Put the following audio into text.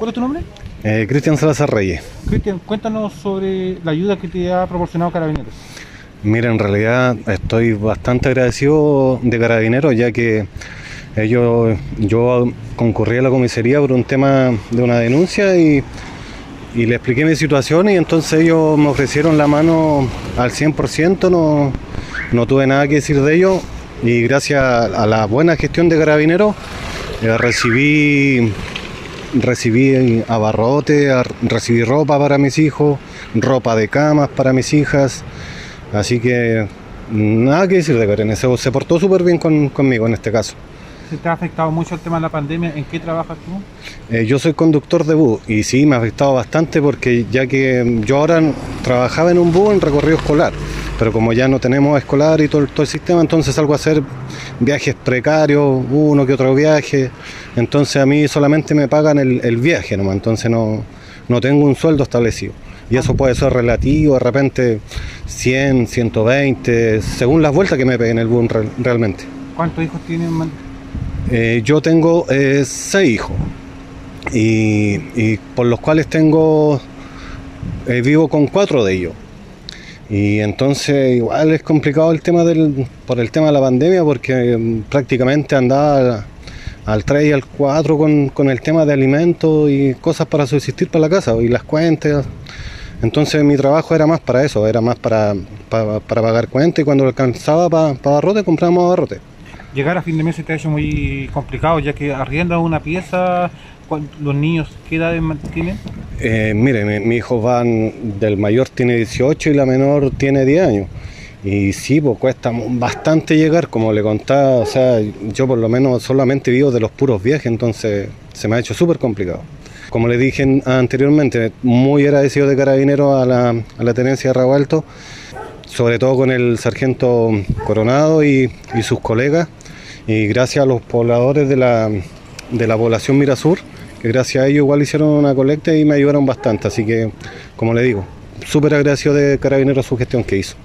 ¿Cuál es tu nombre? Eh, Cristian Salazar Reyes. Cristian, cuéntanos sobre la ayuda que te ha proporcionado Carabineros. Mira, en realidad estoy bastante agradecido de Carabineros ya que ellos, yo concurrí a la comisaría por un tema de una denuncia y, y le expliqué mi situación y entonces ellos me ofrecieron la mano al 100%, no, no tuve nada que decir de ellos y gracias a la buena gestión de Carabineros eh, recibí recibí abarrote, recibí ropa para mis hijos, ropa de camas para mis hijas, así que nada que decir de Karen, se, se portó súper bien con- conmigo en este caso. ¿Se te ha afectado mucho el tema de la pandemia? ¿En qué trabajas tú? Eh, yo soy conductor de bus y sí, me ha afectado bastante porque ya que yo ahora trabajaba en un bus en recorrido escolar, pero como ya no tenemos escolar y todo, el- todo el sistema, entonces salgo a hacer viajes precarios, uno que otro viaje, entonces a mí solamente me pagan el, el viaje nomás, entonces no, no tengo un sueldo establecido. Y eso puede ser relativo, de repente 100, 120, según las vueltas que me peguen el re- realmente. ¿Cuántos hijos tienen? man- Eh, yo tengo eh, seis hijos y, y por los cuales tengo eh, vivo con cuatro de ellos y entonces igual es complicado el tema del por el tema de la pandemia porque mm, prácticamente andaba al, al 3 y al 4 con, con el tema de alimentos y cosas para subsistir para la casa y las cuentas entonces mi trabajo era más para eso era más para, para, pagar cuentas y cuando alcanzaba para, para abarrote comprábamos Llegar a fin de mes se te ha hecho muy complicado ya que arriendas una pieza, ¿cuán- los niños, ¿qué edad tienen? Eh, mire, mi, mi hijo van, del mayor tiene 18 y la menor tiene 10 años. Y sí, pues cuesta bastante llegar, como le contaba, o sea, yo por lo menos solamente vivo de los puros viajes, entonces se me ha hecho súper complicado. Como le dije en- anteriormente, muy agradecido de Carabineros a la, a la tenencia de Rabo Alto, sobre todo con el sargento Coronado y, y sus colegas, y gracias a los pobladores de la, de la población Mirasur, que gracias a ellos igual hicieron una colecta y me ayudaron bastante, así que, como le digo, súper agradecido de Carabineros su gestión que hizo.